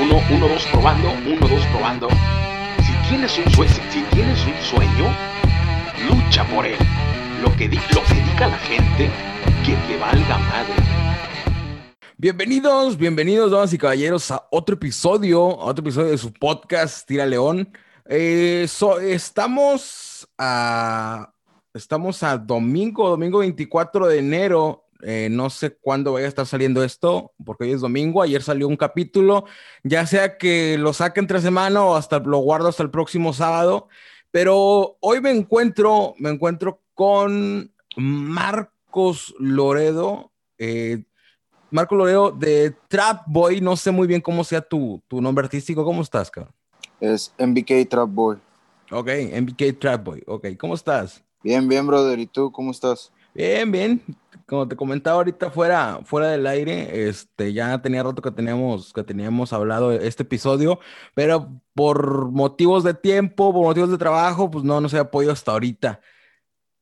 Uno, uno, dos, probando, uno, dos, probando. Si tienes un sueño, si tienes un sueño, lucha por él. Lo que, lo que la gente, que te valga madre. Bienvenidos, bienvenidos, damas y caballeros, a otro episodio, a otro episodio de su podcast Tira León. Eh, estamos a estamos a domingo, domingo 24 de enero eh, no sé cuándo vaya a estar saliendo esto, porque hoy es domingo. Ayer salió un capítulo, ya sea que lo saque entre semana o hasta lo guardo hasta el próximo sábado. Pero hoy me encuentro, me encuentro con Marcos Loredo. Eh, Marcos Loredo de Trap Boy. No sé muy bien cómo sea tu, tu nombre artístico. ¿Cómo estás, cabrón? Es MBK Trap Boy. Ok, MBK Trap Boy. Ok, ¿cómo estás? Bien, bien, brother. ¿Y tú cómo estás? Bien, bien como te comentaba ahorita fuera, fuera del aire, este, ya tenía rato que teníamos, que teníamos hablado este episodio, pero por motivos de tiempo, por motivos de trabajo, pues no, no se ha podido hasta ahorita.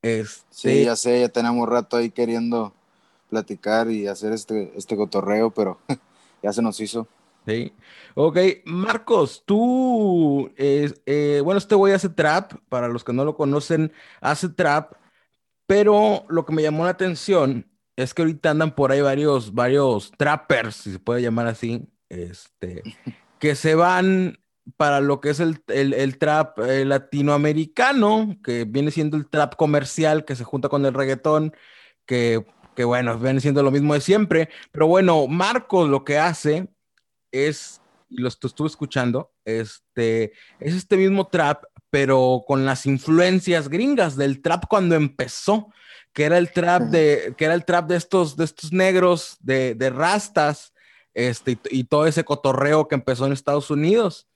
Este... Sí, ya sé, ya tenemos rato ahí queriendo platicar y hacer este, este cotorreo, pero ya se nos hizo. Sí. Ok, Marcos, tú, eh, bueno, este güey hace trap, para los que no lo conocen, hace trap, pero lo que me llamó la atención es que ahorita andan por ahí varios, varios trappers, si se puede llamar así, este, que se van para lo que es el, trap eh, latinoamericano, que viene siendo el trap comercial, que se junta con el reggaetón, que, que bueno, viene siendo lo mismo de siempre. Pero bueno, Marcos lo que hace es, y lo estuve escuchando, este, es este mismo trap, pero con las influencias gringas del trap cuando empezó, que era el trap de, que era el trap de estos, de estos negros, de, de rastas, este, y, todo ese cotorreo que empezó en Estados Unidos.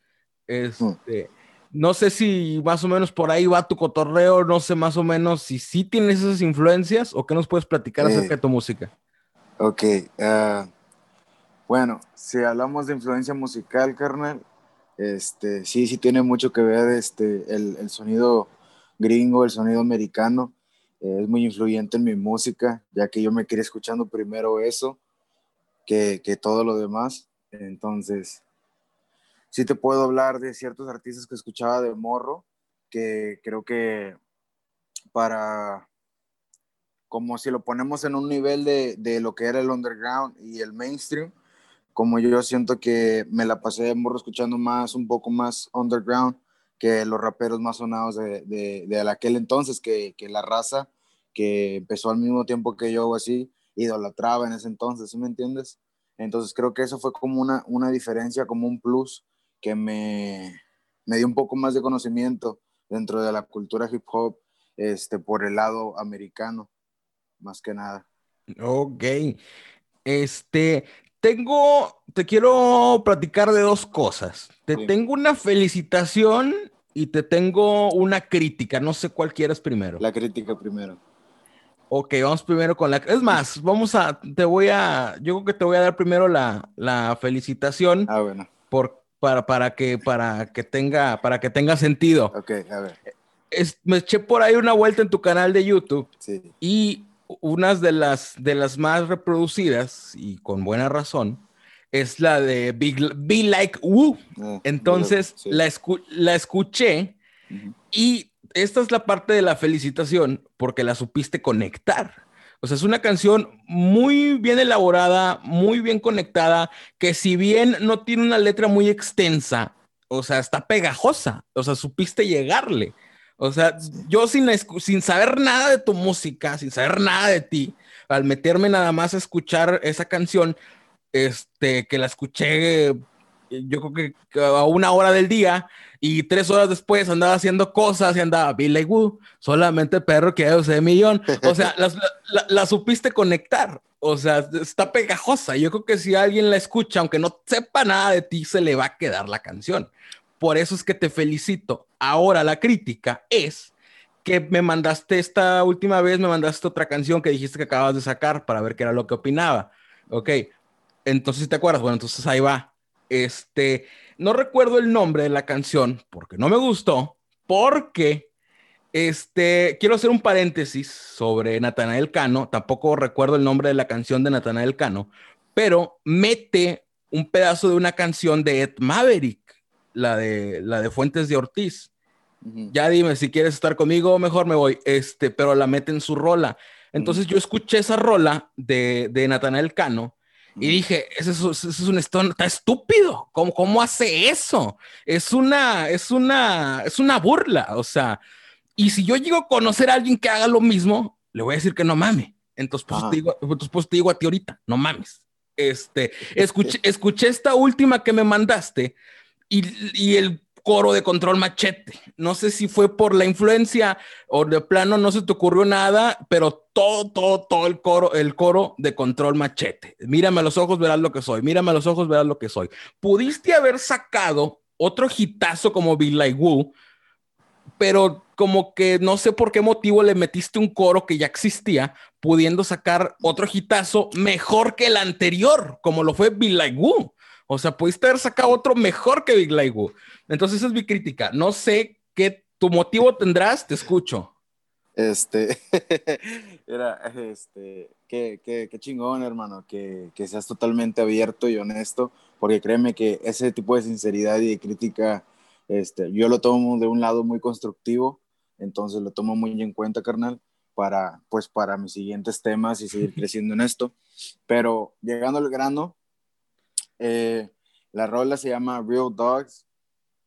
Este, no sé si más o menos por ahí va tu cotorreo, no sé más o menos si sí tienes esas influencias o qué nos puedes platicar acerca de tu música. Ok, ah, bueno, si hablamos de influencia musical, carnal, este, sí, sí tiene mucho que ver este, el, sonido gringo, el sonido americano. Eh, es muy influyente en mi música, ya que yo me quería escuchando primero eso que, todo lo demás. Entonces, sí te puedo hablar de ciertos artistas que escuchaba de morro, que creo que para, como si lo ponemos en un nivel de, de lo que era el underground y el mainstream, como yo siento que me la pasé de morro escuchando más, un poco más underground que los raperos más sonados de, de, aquel entonces, que, que, la raza que empezó al mismo tiempo que yo, así, idolatraba en ese entonces, ¿sí me entiendes? Entonces creo que eso fue como una, una diferencia, como un plus que me, me dio un poco más de conocimiento dentro de la cultura hip hop este, por el lado americano, más que nada. Ok. Este, tengo, te quiero platicar de dos cosas. Te tengo una felicitación y te tengo una crítica. No sé cuál quieres primero. La crítica primero. Ok, vamos primero con la. Es más, vamos a. Te voy a. Yo creo que te voy a dar primero la, la felicitación. Ah, bueno. Por, para, para, que, para, que tenga, para que tenga sentido. Ok, a ver. me eché por ahí una vuelta en tu canal de YouTube. Sí. Y unas de las, de las más reproducidas, y con buena razón, es la de Be Like Woo. Ah, Entonces la, la escuché y esta es la parte de la felicitación porque la supiste conectar. O sea, es una canción muy bien elaborada, muy bien conectada, que si bien no tiene una letra muy extensa, o sea, está pegajosa, o sea, supiste llegarle. O sea, yo sin, sin saber nada de tu música, sin saber nada de ti, al meterme nada más a escuchar esa canción, este, que la escuché, yo creo que a una hora del día, y tres horas después andaba haciendo cosas y andaba Billy Woo, solamente perro que hay de millón. O sea, la, supiste conectar. O sea, está pegajosa. Yo creo que si alguien la escucha, aunque no sepa nada de ti, se le va a quedar la canción. Por eso es que te felicito. Ahora la crítica es que me mandaste esta última vez, me mandaste otra canción que dijiste que acabas de sacar para ver qué era lo que opinaba. Ok, entonces te acuerdas, bueno, entonces ahí va. Este, no recuerdo el nombre de la canción porque no me gustó, porque este, quiero hacer un paréntesis sobre Natanael Cano, tampoco recuerdo el nombre de la canción de Natanael Cano, pero mete un pedazo de una canción de Ed Maverick, la de, la de Fuentes de Ortiz. Ya dime si quieres estar conmigo, mejor me voy. Este, pero la mete en su rola. Entonces yo escuché esa rola de, de Natanael Cano y dije, ese es, es un estón, está estúpido. ¿Cómo, ¿Cómo hace eso? Es una, es una, es una burla. O sea, y si yo llego a conocer a alguien que haga lo mismo, le voy a decir que no mame. Entonces, pues, te digo, entonces, pues, te digo a ti ahorita, no mames. Este, escuché, escuché esta última que me mandaste y, y el coro de control machete. No sé si fue por la influencia o de plano no se te ocurrió nada, pero todo, todo, todo el coro, el coro de control machete. Mírame a los ojos, verás lo que soy. Mírame a los ojos, verás lo que soy. Pudiste haber sacado otro hitazo como Be Like pero como que no sé por qué motivo le metiste un coro que ya existía, pudiendo sacar otro hitazo mejor que el anterior, como lo fue Be Like. O sea, pudiste haber sacado otro mejor que Big Like Woo. Entonces, esa es mi crítica. No sé qué tu motivo tendrás, te escucho. Este, era, este, qué, qué, qué chingón, hermano, que, que, seas totalmente abierto y honesto, porque créeme que ese tipo de sinceridad y de crítica, este, yo lo tomo de un lado muy constructivo, entonces lo tomo muy en cuenta, carnal, para, pues, para mis siguientes temas y seguir creciendo en esto. Pero llegando al grano, eh, la rola se llama Real Dogs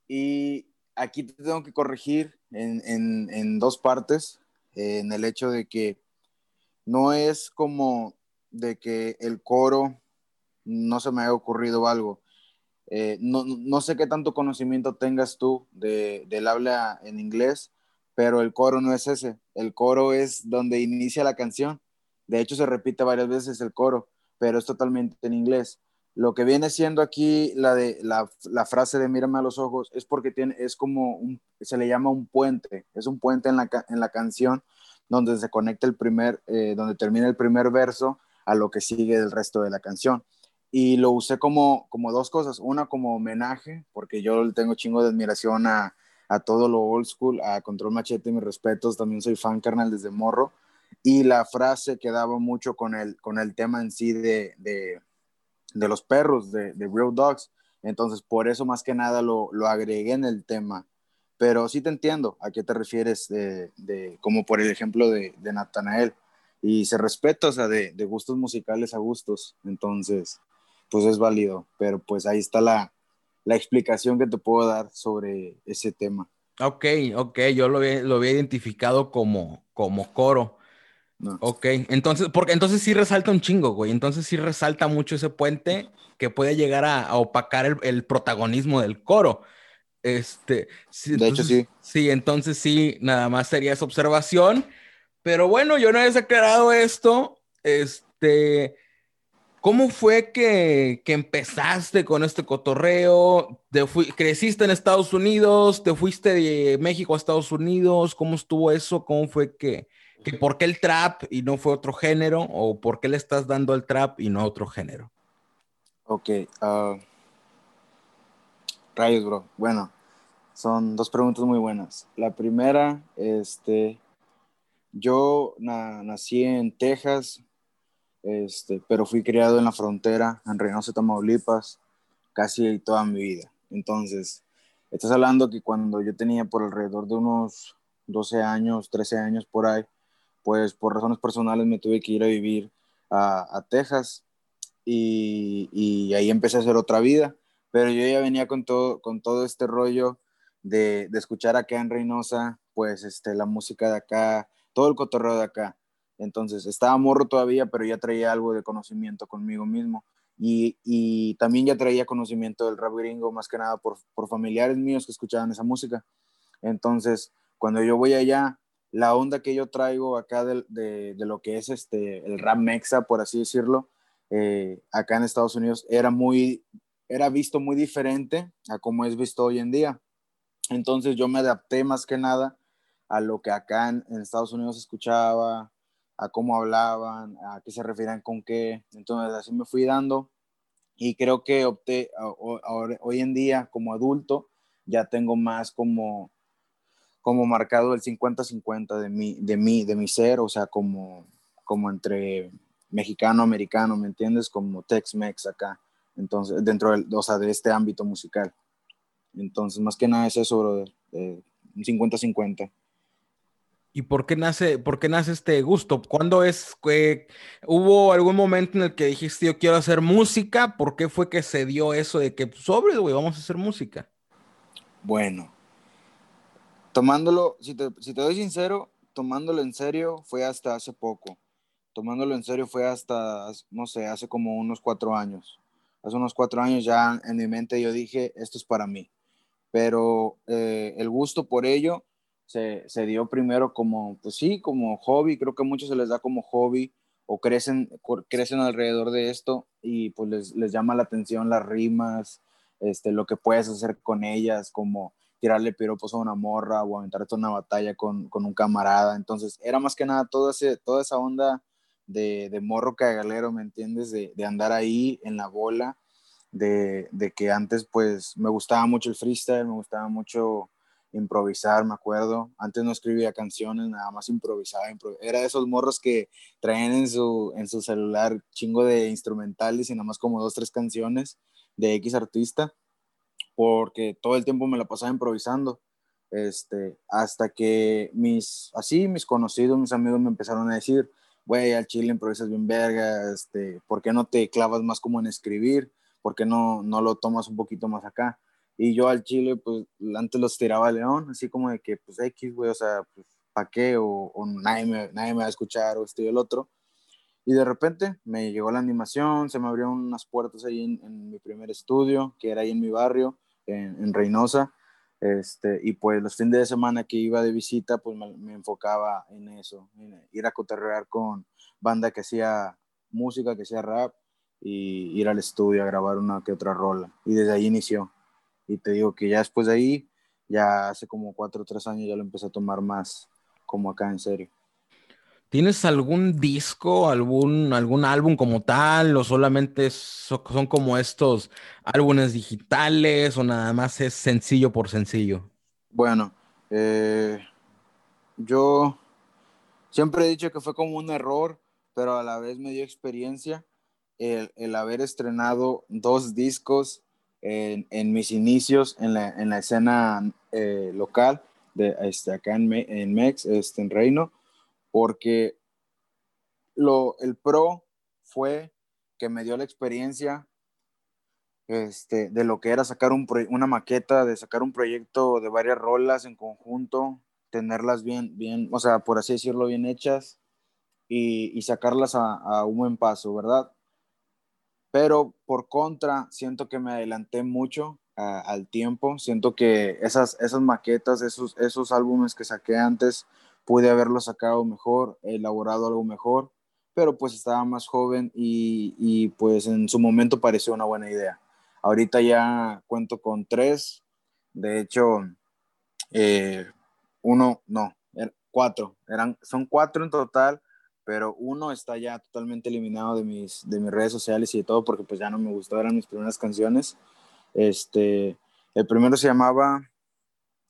y aquí te tengo que corregir en, en, en dos partes, eh, en el hecho de que no es como de que el coro no se me haya ocurrido algo. Eh, no, no, sé qué tanto conocimiento tengas tú de, del habla en inglés, pero el coro no es ese. El coro es donde inicia la canción. De hecho, se repite varias veces el coro, pero es totalmente en inglés. Lo que viene siendo aquí la, de, la, frase de mírame a los ojos es porque tiene, es como, se le llama un puente, es un puente en la, en la canción donde se conecta el primer, eh, donde termina el primer verso a lo que sigue del resto de la canción. Y lo usé como, como dos cosas, una como homenaje, porque yo tengo chingo de admiración a, a todo lo old school, a Control Machete, mis respetos, también soy fan carnal desde morro, y la frase quedaba mucho con el, con el tema en sí de de los perros, de, de, Real Dogs. Entonces, por eso más que nada lo, lo, agregué en el tema. Pero sí te entiendo a qué te refieres, de, de como por el ejemplo de, de Natanael. Y se respeta, o sea, de, de, gustos musicales a gustos. Entonces, pues es válido. Pero pues ahí está la, la explicación que te puedo dar sobre ese tema. Ok, ok, yo lo, lo había identificado como, como coro. Ok, entonces, porque entonces sí resalta un chingo, güey. Entonces sí resalta mucho ese puente que puede llegar a, opacar el, protagonismo del coro. Este, de hecho, sí. Sí, entonces sí, nada más sería esa observación. Pero bueno, yo no he aclarado esto. Este, ¿cómo fue que, que empezaste con este cotorreo? Te ¿Creciste en Estados Unidos? ¿Te fuiste de México a Estados Unidos? ¿Cómo estuvo eso? ¿Cómo fue que, por qué el trap y no fue otro género, o por qué le estás dando al trap y no otro género. Ok, uh, rayos, bro. Bueno, son dos preguntas muy buenas. La primera, este, yo nací en Texas, este, pero fui criado en la frontera, en Reynosa, Tamaulipas, casi toda mi vida. Entonces, estás hablando que cuando yo tenía por alrededor de unos 12 años, 13 años por ahí, pues por razones personales me tuve que ir a vivir a, Texas y, ahí empecé a hacer otra vida, pero yo ya venía con todo, con todo este rollo de, escuchar acá en Reynosa, pues este, la música de acá, todo el cotorreo de acá. Entonces estaba morro todavía, pero ya traía algo de conocimiento conmigo mismo. Y, también ya traía conocimiento del rap gringo, más que nada por, por familiares míos que escuchaban esa música. Entonces, cuando yo voy allá, la onda que yo traigo acá de, de, lo que es este, el rap mexa, por así decirlo, eh, acá en Estados Unidos, era muy, era visto muy diferente a como es visto hoy en día. Entonces yo me adapté más que nada a lo que acá en, Estados Unidos escuchaba, a cómo hablaban, a qué se referían con qué. Entonces así me fui dando y creo que opté, hoy en día como adulto, ya tengo más como como marcado el 50-50 de mi, de, mí, de mi ser, o sea, como, como entre mexicano, americano, ¿me entiendes? Como Tex-Mex acá. Entonces, dentro del, o sea, de este ámbito musical. Entonces, más que nada es eso, brother, un 50-50. ¿Y por qué nace, por qué nace este gusto? ¿Cuándo es que hubo algún momento en el que dijiste yo quiero hacer música? ¿Por qué fue que se dio eso de que sobre, güey, vamos a hacer música? Bueno, tomándolo, si te, doy sincero, tomándolo en serio fue hasta hace poco. Tomándolo en serio fue hasta, no sé, hace como unos cuatro años. Hace unos cuatro años ya en mi mente yo dije, esto es para mí. Pero eh, el gusto por ello se, se, dio primero como, pues sí, como hobby. Creo que a muchos se les da como hobby o crecen, crecen alrededor de esto y pues les, les llama la atención las rimas, este, lo que puedes hacer con ellas, como tirarle piropos a una morra o aventarte una batalla con, con un camarada. Entonces, era más que nada todo ese, toda esa onda de, de morro cagalero, ¿me entiendes? De, de, andar ahí en la bola, de, de, que antes pues me gustaba mucho el freestyle, me gustaba mucho improvisar, me acuerdo. Antes no escribía canciones, nada más improvisaba. Era de esos morros que traían en su, en su celular chingo de instrumentales y nada más como dos, tres canciones de X artista porque todo el tiempo me la pasaba improvisando. Este, hasta que mis, así mis conocidos, mis amigos me empezaron a decir, güey, al chile improvisas bien verga, este, ¿por qué no te clavas más como en escribir? ¿Por qué no, no lo tomas un poquito más acá? Y yo al chile, pues, antes los tiraba a león, así como de que, pues, X, güey, o sea, pues, ¿para qué? O, o nadie, me, nadie me va a escuchar, o esto y el otro. Y de repente me llegó la animación, se me abrieron unas puertas ahí en, en mi primer estudio, que era ahí en mi barrio, en, Reynosa. Este, y pues los fines de semana que iba de visita, pues me, enfocaba en eso, ir a cotorrear con banda que hacía música, que hacía rap, y ir al estudio a grabar una que otra rola. Y desde ahí inició. Y te digo que ya después de ahí, ya hace como cuatro o tres años ya lo empecé a tomar más como acá en serio. ¿Tienes algún disco, algún, algún álbum como tal, o solamente son como estos álbumes digitales, o nada más es sencillo por sencillo? Bueno, eh, yo siempre he dicho que fue como un error, pero a la vez me dio experiencia el, haber estrenado dos discos en, mis inicios en la, en la escena eh, local, de, este, acá en, en Mex, este, en Reino porque lo, el pro fue que me dio la experiencia este, de lo que era sacar un una maqueta, de sacar un proyecto de varias rolas en conjunto, tenerlas bien, bien, o sea, por así decirlo, bien hechas y, sacarlas a, un buen paso, ¿verdad? Pero por contra, siento que me adelanté mucho al tiempo, siento que esas, esas maquetas, esos, esos álbumes que saqué antes, pude haberlo sacado mejor, elaborado algo mejor, pero pues estaba más joven y, pues en su momento pareció una buena idea. Ahorita ya cuento con tres, de hecho, eh, uno, no, er, cuatro, eran, son cuatro en total, pero uno está ya totalmente eliminado de mis, de mis redes sociales y de todo porque pues ya no me gustó, eran mis primeras canciones. Este, el primero se llamaba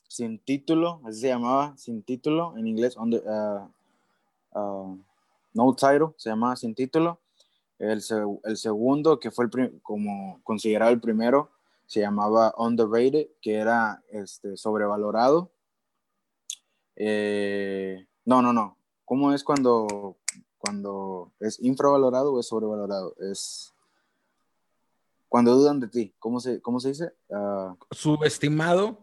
sin título, así se llamaba, sin título, en inglés, uh, uh, no title, se llamaba sin título. El, el segundo, que fue el como considerado el primero, se llamaba underrated, que era este, sobrevalorado. Eh, no, no, no. ¿Cómo es cuando, cuando es infravalorado o es sobrevalorado? Es cuando dudan de ti. ¿Cómo se, cómo se dice? Uh, Subestimado.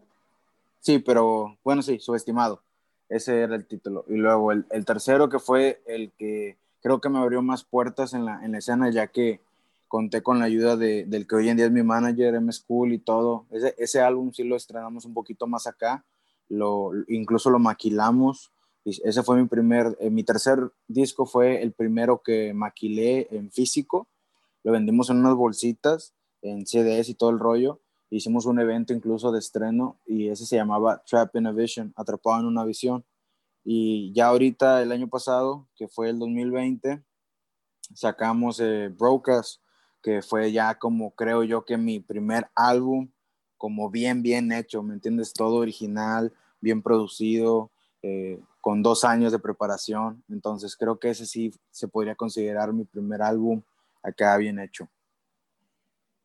Sí, pero bueno, sí, subestimado. Ese era el título. Y luego el, el, tercero que fue el que creo que me abrió más puertas en la, en la escena, ya que conté con la ayuda de, del que hoy en día es mi manager, M School y todo. Ese, ese álbum sí lo estrenamos un poquito más acá, lo, incluso lo maquilamos. Ese fue mi primer, eh, mi tercer disco fue el primero que maquilé en físico. Lo vendimos en unas bolsitas, en CDs y todo el rollo hicimos un evento incluso de estreno y ese se llamaba Trap in a Vision, Atrapado en una Visión. Y ya ahorita, el año pasado, que fue el 2020, sacamos eh, que fue ya como creo yo que mi primer álbum, como bien, bien hecho, ¿me entiendes? Todo original, bien producido, eh, con dos años de preparación. Entonces creo que ese sí se podría considerar mi primer álbum acá bien hecho.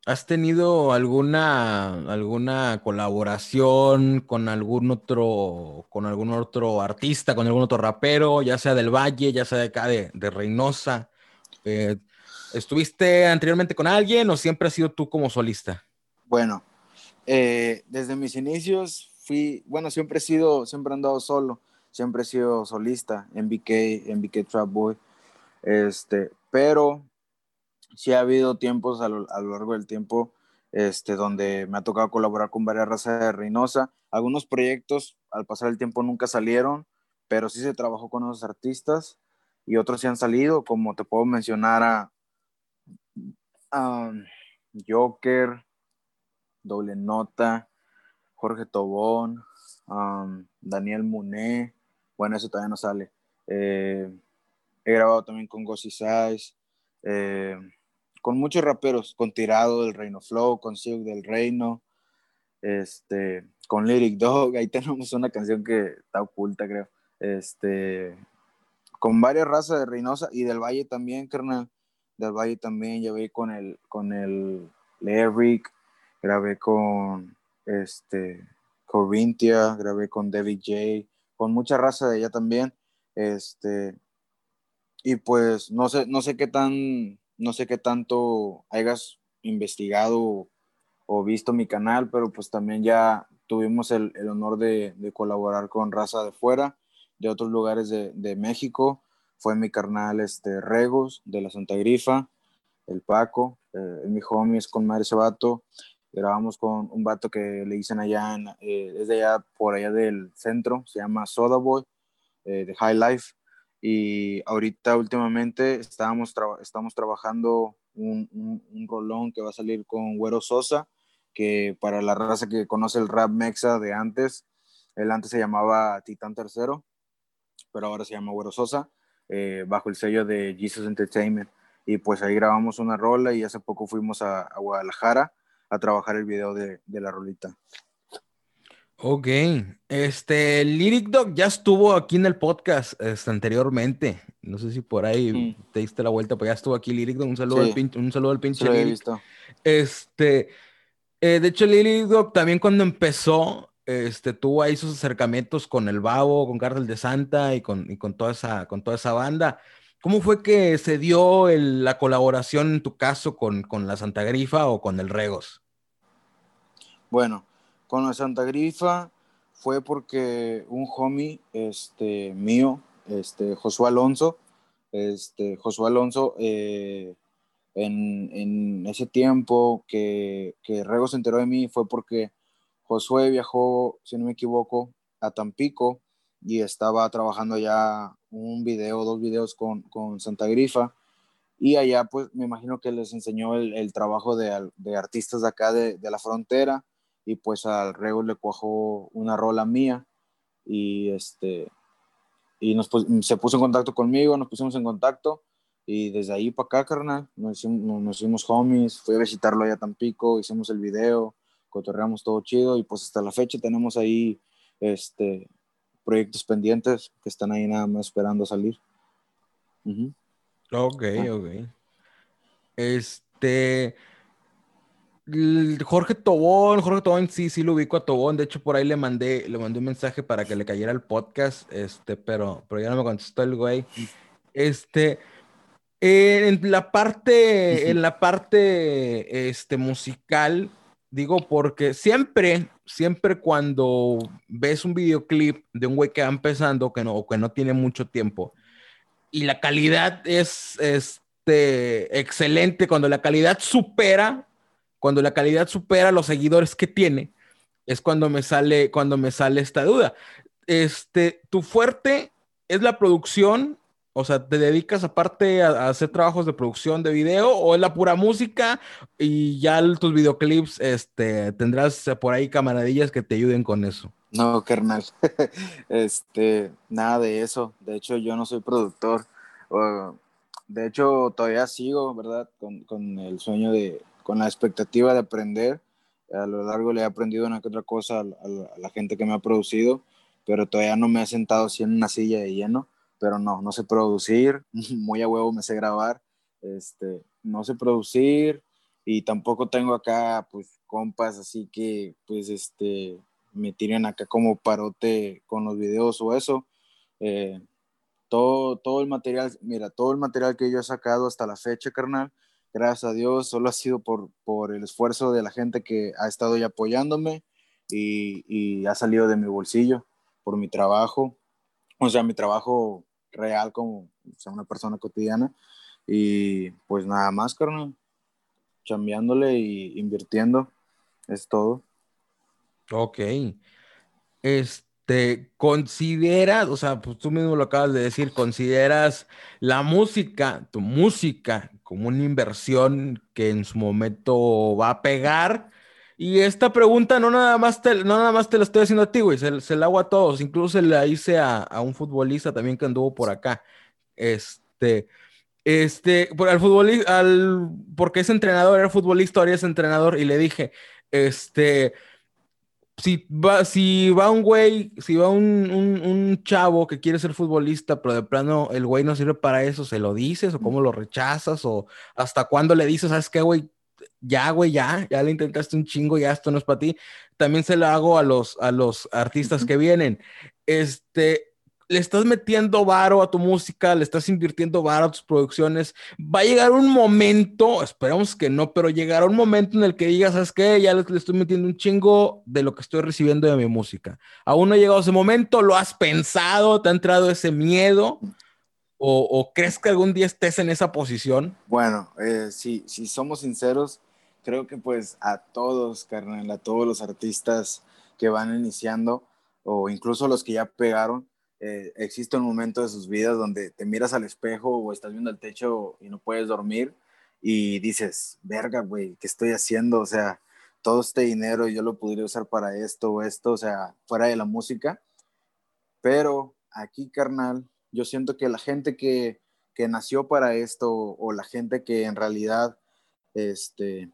¿Has tenido alguna, alguna colaboración con algún otro, con algún otro artista, con algún otro rapero, ya sea del Valle, ya sea de acá de, Reynosa? Eh, ¿Estuviste anteriormente con alguien o siempre has sido tú como solista? Bueno, eh, desde mis inicios fui, bueno, siempre he sido, siempre he andado solo, siempre he sido solista en BK, en BK Trap Boy, este, pero sí ha habido tiempos a lo, largo del tiempo este, donde me ha tocado colaborar con varias razas de Reynosa. Algunos proyectos al pasar el tiempo nunca salieron, pero sí se trabajó con esos artistas y otros sí han salido, como te puedo mencionar a Joker, Doble Nota, Jorge Tobón, Daniel Muné, bueno, eso todavía no sale. Eh, he grabado también con Gossi Size, eh, con muchos raperos, con Tirado del Reino Flow, con Silk del Reino, este, con Lyric Dog, ahí tenemos una canción que está oculta, creo. Este, con varias razas de Reynosa y del Valle también, carnal. Del Valle también, ya vi con el, con el Lyric, grabé con este, Corinthia, grabé con David J, con mucha raza de allá también. Este, y pues no sé, no sé qué tan no sé qué tanto hayas investigado o, visto mi canal, pero pues también ya tuvimos el, honor de, colaborar con raza de fuera, de otros lugares de, México. Fue mi carnal este, Regos, de la Santa Grifa, el Paco, eh, mi homie es con Madre ese vato. Grabamos con un vato que le dicen allá, en, eh, es de allá, por allá del centro, se llama Soda Boy, eh, de High Life y ahorita últimamente estábamos estamos trabajando un, un, rolón que va a salir con Güero Sosa, que para la raza que conoce el rap mexa de antes, él antes se llamaba Titán Tercero, pero ahora se llama Güero Sosa, eh, bajo el sello de Jesus Entertainment. Y pues ahí grabamos una rola y hace poco fuimos a, a Guadalajara a trabajar el video de, de la rolita. Ok, este Lyric Dog ya estuvo aquí en el podcast este, anteriormente. No sé si por ahí mm. te diste la vuelta, pero ya estuvo aquí Lyric Dog. Un saludo, al, pinche, un saludo al pinche Este, eh, de hecho, Lyric Dog también cuando empezó, este, tuvo ahí sus acercamientos con el Babo, con Cárcel de Santa y con, y con, toda, esa, con toda esa banda. ¿Cómo fue que se dio la colaboración en tu caso con, con la Santa Grifa o con el Regos? Bueno, con la Santa Grifa fue porque un homie este, mío, este, Josué Alonso, este, Josué Alonso, eh, en, ese tiempo que, que Rego se enteró de mí fue porque Josué viajó, si no me equivoco, a Tampico y estaba trabajando ya un video, dos videos con, Santa Grifa. Y allá, pues, me imagino que les enseñó el, trabajo de, artistas de acá de, de, la frontera y pues al Rego le cuajó una rola mía y este y nos, se puso en contacto conmigo, nos pusimos en contacto y desde ahí para acá, carnal, nos hicimos, nos hicimos homies, fui a visitarlo allá a Tampico, hicimos el video, cotorreamos todo chido y pues hasta la fecha tenemos ahí este, proyectos pendientes que están ahí nada más esperando salir. Ok, ah. ok. Este, Jorge Tobón, Jorge Tobón, sí, sí lo ubico a Tobón. De hecho, por ahí le mandé, le mandé un mensaje para que le cayera el podcast, este, pero, pero ya no me contestó el güey. Este, en la parte, en la parte, este, musical, digo, porque siempre, siempre cuando ves un videoclip de un güey que va empezando, que no, que no tiene mucho tiempo, y la calidad es, este, excelente, cuando la calidad supera cuando la calidad supera los seguidores que tiene, es cuando me sale, cuando me sale esta duda. Este, tu fuerte es la producción, o sea, ¿te dedicas aparte a, hacer trabajos de producción de video o es la pura música y ya tus videoclips, este, tendrás por ahí camaradillas que te ayuden con eso? No, carnal. este, nada de eso. De hecho, yo no soy productor. de hecho, todavía sigo, ¿verdad? con el sueño de, con la expectativa de aprender. A lo largo le he aprendido una que otra cosa a, la gente que me ha producido, pero todavía no me he sentado así en una silla de lleno. Pero no, no sé producir, muy a huevo me sé grabar, este, no sé producir, y tampoco tengo acá, pues, compas, así que, pues, este, me tiren acá como parote con los videos o eso. Eh, todo, todo el material, mira, todo el material que yo he sacado hasta la fecha, carnal, gracias a Dios, solo ha sido por, por el esfuerzo de la gente que ha estado ya apoyándome y, ha salido de mi bolsillo por mi trabajo, o sea, mi trabajo real como una persona cotidiana. Y pues nada más, carnal, chambeándole y invirtiendo, es todo. Ok. Este, consideras, o sea, pues tú mismo lo acabas de decir, consideras la música, tu música, como una inversión que en su momento va a pegar. Y esta pregunta no nada más te, no nada más te la estoy haciendo a ti, güey, se, la hago a todos. Incluso la hice a, un futbolista también que anduvo por acá. Este, este, al futbolista, al, porque es entrenador, era futbolista, ahora es entrenador, y le dije, este, si va, si va un güey, si va un, chavo que quiere ser futbolista, pero de plano el güey no sirve para eso, ¿se lo dices o cómo lo rechazas o hasta cuándo le dices, sabes qué, güey? Ya, güey, ya, ya le intentaste un chingo, ya esto no es para ti. También se lo hago a los, a los artistas que vienen. Este, le estás metiendo varo a tu música, le estás invirtiendo varo a tus producciones, va a llegar un momento, esperamos que no, pero llegará un momento en el que digas, ¿sabes qué? Ya le, estoy metiendo un chingo de lo que estoy recibiendo de mi música. Aún no ha llegado ese momento, lo has pensado, te ha entrado ese miedo. ¿O, crees que algún día estés en esa posición? Bueno, eh, si, si somos sinceros, creo que pues a todos, carnal, a todos los artistas que van iniciando o incluso los que ya pegaron, eh, existe un momento de sus vidas donde te miras al espejo o estás viendo el techo y no puedes dormir y dices, verga, güey, ¿qué estoy haciendo? O sea, todo este dinero yo lo podría usar para esto o esto, o sea, fuera de la música. Pero aquí, carnal, yo siento que la gente que, que nació para esto o la gente que en realidad, este,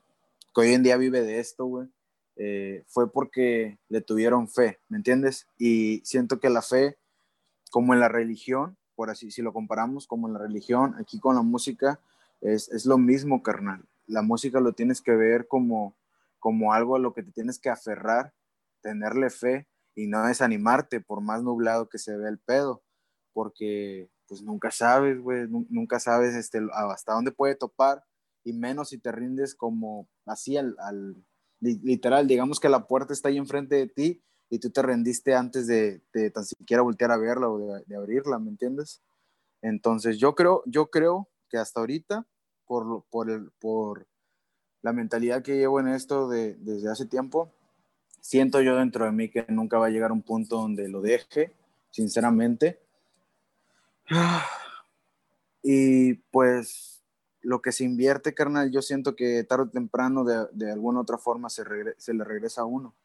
que hoy en día vive de esto, güey, eh, fue porque le tuvieron fe, ¿me entiendes? Y siento que la fe como en la religión, por así, si lo comparamos como en la religión, aquí con la música, es, es lo mismo, carnal. La música lo tienes que ver como, como algo a lo que te tienes que aferrar, tenerle fe y no desanimarte por más nublado que se ve el pedo, porque pues nunca sabes, güey, nunca sabes este, hasta dónde puede topar y menos si te rindes como así al, al literal, digamos que la puerta está ahí enfrente de ti y tú te rendiste antes de, de tan siquiera voltear a verla o de, abrirla, ¿me entiendes? Entonces yo creo, yo creo que hasta ahorita, por, por, el, por la mentalidad que llevo en esto de, desde hace tiempo, siento yo dentro de mí que nunca va a llegar un punto donde lo deje, sinceramente. Y pues lo que se invierte, carnal, yo siento que tarde o temprano de, de alguna otra forma se, se le regresa a uno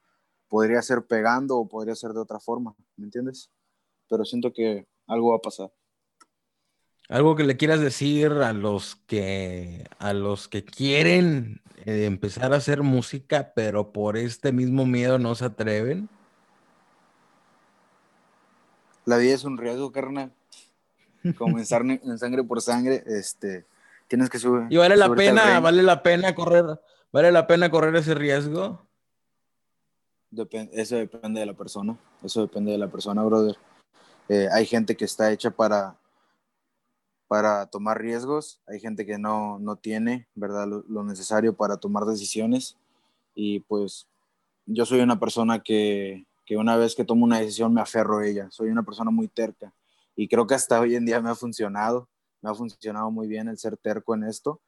podría ser pegando o podría ser de otra forma, ¿me entiendes? Pero siento que algo va a pasar. Algo que le quieras decir a los que a los que quieren eh, empezar a hacer música, pero por este mismo miedo no se atreven. La vida es un riesgo, carnal. Como en, sangre, por sangre, este, tienes que subir. Y vale la pena, vale la pena correr, vale la pena correr ese riesgo eso depende de la persona. Eso depende de la persona, brother. Eh, hay gente que está hecha para, para tomar riesgos, hay gente que no, no tiene, ¿verdad? Lo, necesario para tomar decisiones. Y pues yo soy una persona que, que, una vez que tomo una decisión me aferro a ella. Soy una persona muy terca. Y creo que hasta hoy en día me ha funcionado. Me ha funcionado muy bien el ser terco en esto.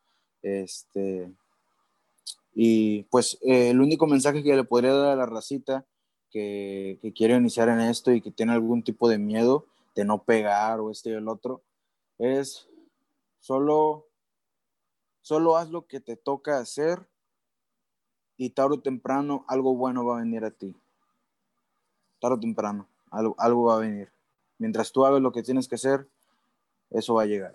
Este, y pues eh, el único mensaje que le podría dar a la racita que, quiere iniciar en esto y que tiene algún tipo de miedo de no pegar o este y el otro es solo, solo haz lo que te toca hacer y tarde o temprano algo bueno va a venir a ti. Tarde o temprano, algo, algo va a venir. Mientras tú hagas lo que tienes que hacer, eso va a llegar.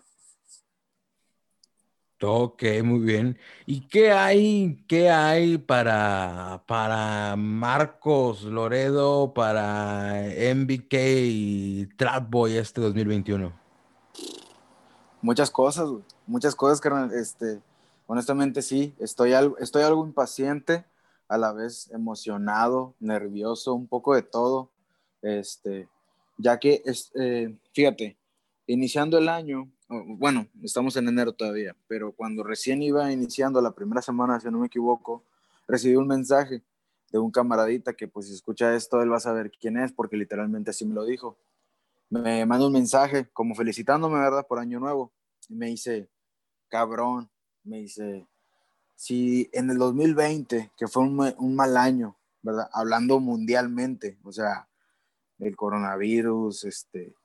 Ok, muy bien. ¿Y qué hay, qué hay para, para Marcos Loredo, para MBK y Trapboy este 2021? Muchas cosas, muchas cosas, carnal. Este, honestamente sí, estoy algo, estoy algo impaciente, a la vez emocionado, nervioso, un poco de todo, este, ya que, es, eh, fíjate, iniciando el año, bueno, estamos en enero todavía, pero cuando recién iba iniciando la primera semana, si no me equivoco, recibí un mensaje de un camaradita que pues si escucha esto, él va a saber quién es, porque literalmente así me lo dijo. Me manda un mensaje como felicitándome, ¿verdad? Por año nuevo. Y me dice, cabrón, me dice, si en el 2020, que fue un, mal año, ¿verdad? Hablando mundialmente, o sea, el coronavirus, este,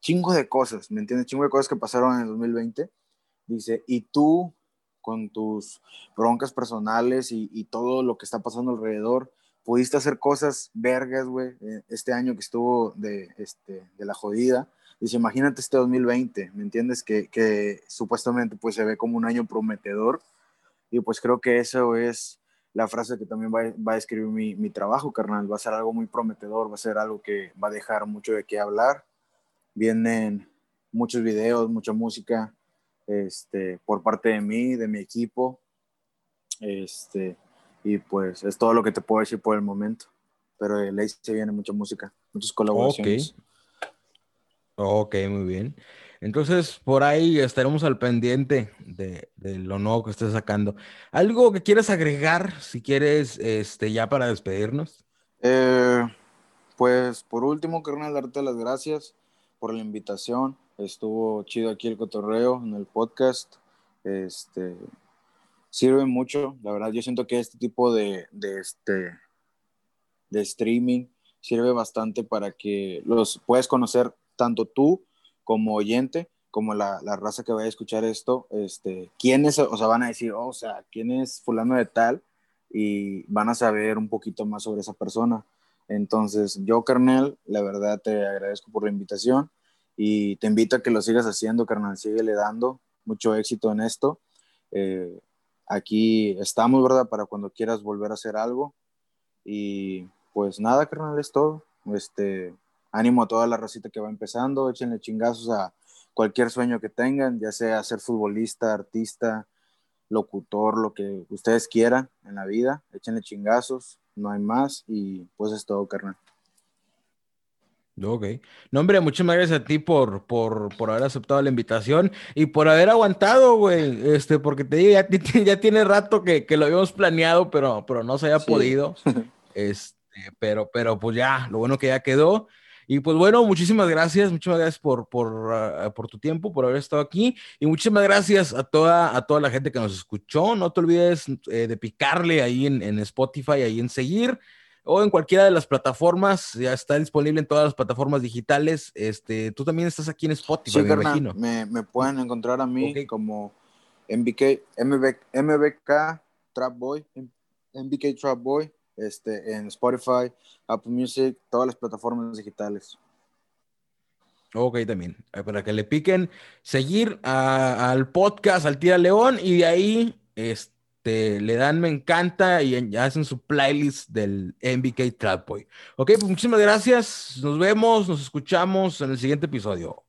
chingo de cosas, ¿me entiendes? Chingo de cosas que pasaron en el 2020. Dice, y tú con tus broncas personales y, todo lo que está pasando alrededor, pudiste hacer cosas vergas, güey, eh, este año que estuvo de, este, de la jodida. Dice, imagínate este 2020, ¿me entiendes? Que, que supuestamente pues se ve como un año prometedor. Y pues creo que eso es la frase que también va, va a escribir mi, mi, trabajo, carnal. Va a ser algo muy prometedor, va a ser algo que va a dejar mucho de qué hablar. Vienen muchos videos, mucha música este, por parte de mí, de mi equipo. Este, y pues es todo lo que te puedo decir por el momento. Pero de ley se viene mucha música, muchas colaboraciones. Ok, muy bien. Entonces, por ahí estaremos al pendiente de, lo nuevo que estés sacando. ¿Algo que quieras agregar, si quieres, este, ya para despedirnos? Eh, pues, por último, carnal, darte las gracias por la invitación. Estuvo chido aquí el cotorreo en el podcast. Este, sirve mucho, la verdad. Yo siento que este tipo de, de, este, de streaming sirve bastante para que los puedes conocer tanto tú como oyente, como la, la, raza que vaya a escuchar esto, este, quiénes, o sea, van a decir, oh, o sea, quién es fulano de tal, y van a saber un poquito más sobre esa persona. Entonces, yo, carnal, la verdad te agradezco por la invitación y te invito a que lo sigas haciendo, carnal, síguele dando mucho éxito en esto. Eh, aquí estamos, ¿verdad? Para cuando quieras volver a hacer algo. Y pues nada, carnal, es todo. Este, ánimo a toda la racita que va empezando, échenle chingazos a cualquier sueño que tengan, ya sea ser futbolista, artista, locutor, lo que ustedes quieran en la vida, échenle chingazos, no hay más y pues es todo, carnal. Ok. No, hombre, muchas gracias a ti por, por, por haber aceptado la invitación y por haber aguantado, güey. Este, porque te digo, ya, ya tiene rato que, que, lo habíamos planeado, pero, pero no se había podido. Este, pero, pero pues ya, lo bueno que ya quedó. Y pues bueno, muchísimas gracias, muchísimas gracias por, por, ah, por, tu tiempo, por haber estado aquí. Y muchísimas gracias a toda, a toda la gente que nos escuchó. No te olvides eh, de picarle ahí en, en, Spotify, ahí en seguir. O en cualquiera de las plataformas, ya está disponible en todas las plataformas digitales. Este, tú también estás aquí en Spotify, me imagino. Me, me, pueden encontrar a mí como MBK, MBK, MBK Trap Boy, MBK Trap Boy este, en Spotify, Apple Music, todas las plataformas digitales. Ok, también. Para que le piquen, seguir al podcast, al Tira León, y de ahí este, le dan me encanta y hacen su playlist del MBK Trap Boy. Ok, pues muchísimas gracias. Nos vemos, nos escuchamos en el siguiente episodio.